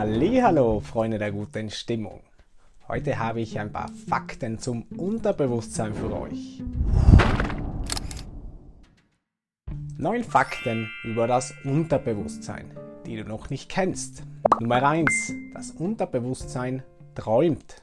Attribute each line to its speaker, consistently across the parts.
Speaker 1: Hallo, Freunde der guten Stimmung. Heute habe ich ein paar Fakten zum Unterbewusstsein für euch. Neun Fakten über das Unterbewusstsein, die du noch nicht kennst. Nummer 1. Das Unterbewusstsein träumt.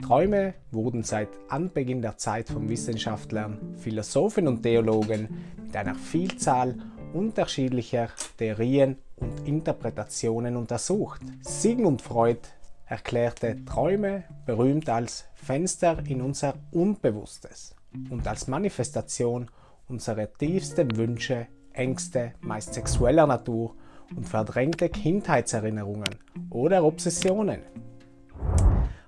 Speaker 1: Träume wurden seit Anbeginn der Zeit von Wissenschaftlern, Philosophen und Theologen mit einer Vielzahl unterschiedlicher Theorien und Interpretationen untersucht. Sigmund Freud erklärte Träume berühmt als Fenster in unser Unbewusstes und als Manifestation unserer tiefsten Wünsche, Ängste, meist sexueller Natur und verdrängte Kindheitserinnerungen oder Obsessionen.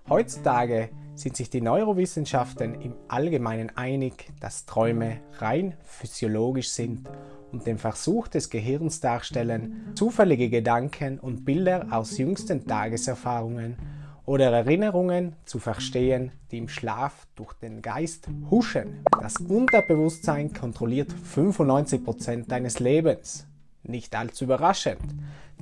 Speaker 1: Heutzutage sind sich die Neurowissenschaften im Allgemeinen einig, dass Träume rein physiologisch sind und den Versuch des Gehirns darstellen, zufällige Gedanken und Bilder aus jüngsten Tageserfahrungen oder Erinnerungen zu verstehen, die im Schlaf durch den Geist huschen. Das Unterbewusstsein kontrolliert 95% deines Lebens. Nicht allzu überraschend,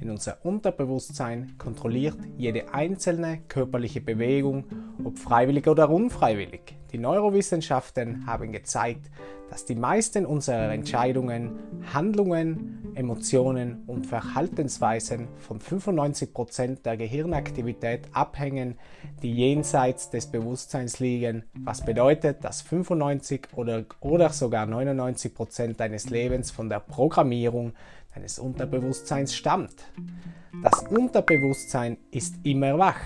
Speaker 1: denn unser Unterbewusstsein kontrolliert jede einzelne körperliche Bewegung, ob freiwillig oder unfreiwillig. Die Neurowissenschaften haben gezeigt, dass die meisten unserer Entscheidungen, Handlungen, Emotionen und Verhaltensweisen von 95% der Gehirnaktivität abhängen, die jenseits des Bewusstseins liegen, was bedeutet, dass 95 oder, oder sogar 99% deines Lebens von der Programmierung deines Unterbewusstseins stammt. Das Unterbewusstsein ist immer wach.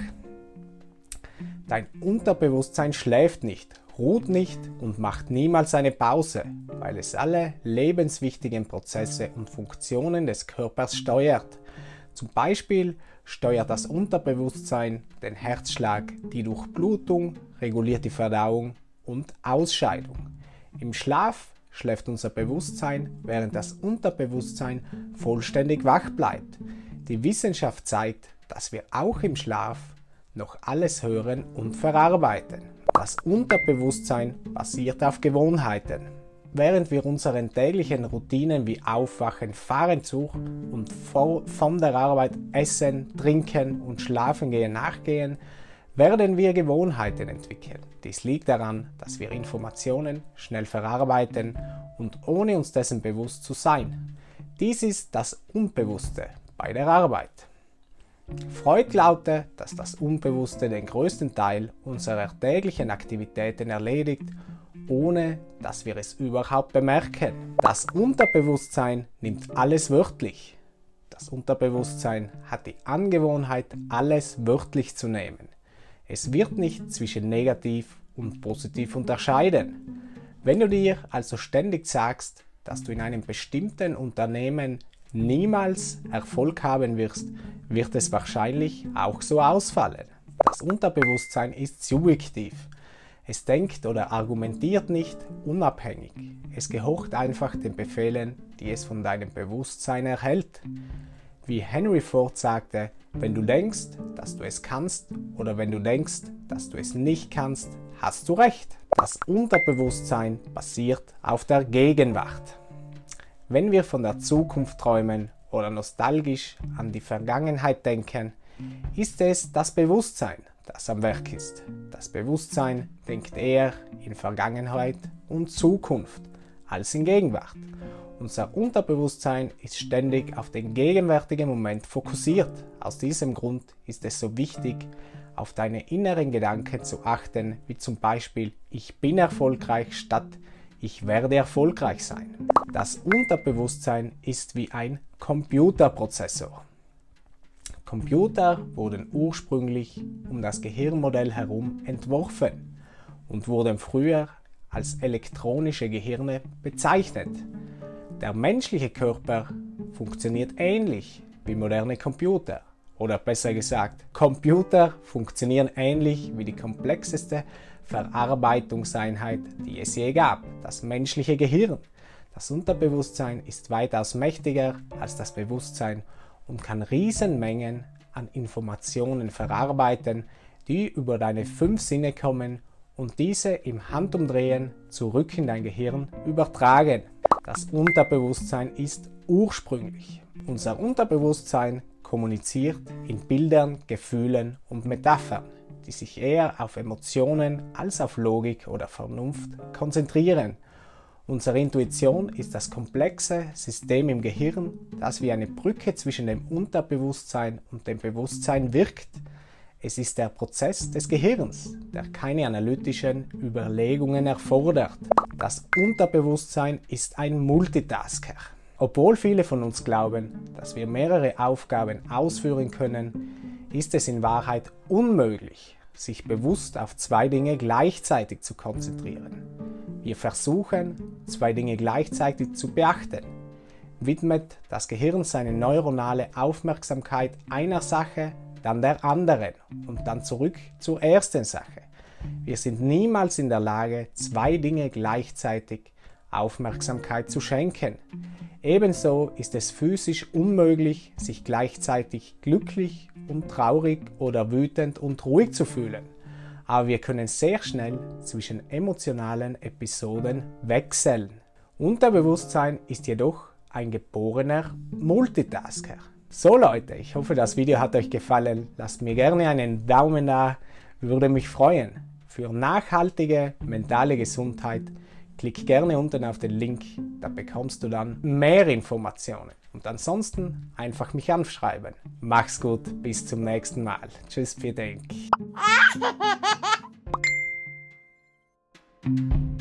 Speaker 1: Dein Unterbewusstsein schläft nicht, ruht nicht und macht niemals eine Pause, weil es alle lebenswichtigen Prozesse und Funktionen des Körpers steuert. Zum Beispiel steuert das Unterbewusstsein den Herzschlag, die Durchblutung, reguliert die Verdauung und Ausscheidung. Im Schlaf schläft unser Bewusstsein, während das Unterbewusstsein vollständig wach bleibt. Die Wissenschaft zeigt, dass wir auch im Schlaf noch alles hören und verarbeiten. Das Unterbewusstsein basiert auf Gewohnheiten. Während wir unseren täglichen Routinen wie Aufwachen, Fahren, Zug und von der Arbeit Essen, Trinken und Schlafen gehen nachgehen, werden wir Gewohnheiten entwickeln. Dies liegt daran, dass wir Informationen schnell verarbeiten und ohne uns dessen bewusst zu sein. Dies ist das Unbewusste bei der Arbeit. Freud glaubte, dass das Unbewusste den größten Teil unserer täglichen Aktivitäten erledigt, ohne dass wir es überhaupt bemerken. Das Unterbewusstsein nimmt alles wörtlich. Das Unterbewusstsein hat die Angewohnheit, alles wörtlich zu nehmen. Es wird nicht zwischen negativ und positiv unterscheiden. Wenn du dir also ständig sagst, dass du in einem bestimmten Unternehmen niemals Erfolg haben wirst, wird es wahrscheinlich auch so ausfallen. Das Unterbewusstsein ist subjektiv. Es denkt oder argumentiert nicht unabhängig. Es gehorcht einfach den Befehlen, die es von deinem Bewusstsein erhält. Wie Henry Ford sagte, wenn du denkst, dass du es kannst oder wenn du denkst, dass du es nicht kannst, hast du recht. Das Unterbewusstsein basiert auf der Gegenwart. Wenn wir von der Zukunft träumen oder nostalgisch an die Vergangenheit denken, ist es das Bewusstsein, das am Werk ist. Das Bewusstsein denkt eher in Vergangenheit und Zukunft als in Gegenwart. Unser Unterbewusstsein ist ständig auf den gegenwärtigen Moment fokussiert. Aus diesem Grund ist es so wichtig, auf deine inneren Gedanken zu achten, wie zum Beispiel ich bin erfolgreich statt ich werde erfolgreich sein. Das Unterbewusstsein ist wie ein Computerprozessor. Computer wurden ursprünglich um das Gehirnmodell herum entworfen und wurden früher als elektronische Gehirne bezeichnet. Der menschliche Körper funktioniert ähnlich wie moderne Computer. Oder besser gesagt, Computer funktionieren ähnlich wie die komplexeste Verarbeitungseinheit, die es je gab, das menschliche Gehirn. Das Unterbewusstsein ist weitaus mächtiger als das Bewusstsein und kann Riesenmengen an Informationen verarbeiten, die über deine fünf Sinne kommen und diese im Handumdrehen zurück in dein Gehirn übertragen. Das Unterbewusstsein ist ursprünglich. Unser Unterbewusstsein kommuniziert in Bildern, Gefühlen und Metaphern, die sich eher auf Emotionen als auf Logik oder Vernunft konzentrieren. Unsere Intuition ist das komplexe System im Gehirn, das wie eine Brücke zwischen dem Unterbewusstsein und dem Bewusstsein wirkt. Es ist der Prozess des Gehirns, der keine analytischen Überlegungen erfordert. Das Unterbewusstsein ist ein Multitasker. Obwohl viele von uns glauben, dass wir mehrere Aufgaben ausführen können, ist es in Wahrheit unmöglich, sich bewusst auf zwei Dinge gleichzeitig zu konzentrieren. Wir versuchen, zwei Dinge gleichzeitig zu beachten. Widmet das Gehirn seine neuronale Aufmerksamkeit einer Sache, dann der anderen und dann zurück zur ersten Sache. Wir sind niemals in der Lage, zwei Dinge gleichzeitig Aufmerksamkeit zu schenken. Ebenso ist es physisch unmöglich, sich gleichzeitig glücklich und traurig oder wütend und ruhig zu fühlen. Aber wir können sehr schnell zwischen emotionalen Episoden wechseln. Unterbewusstsein ist jedoch ein geborener Multitasker. So Leute, ich hoffe das Video hat euch gefallen. Lasst mir gerne einen Daumen da, würde mich freuen. Für nachhaltige mentale Gesundheit Klick gerne unten auf den Link, da bekommst du dann mehr Informationen. Und ansonsten einfach mich anschreiben. Mach's gut, bis zum nächsten Mal. Tschüss, für Denk.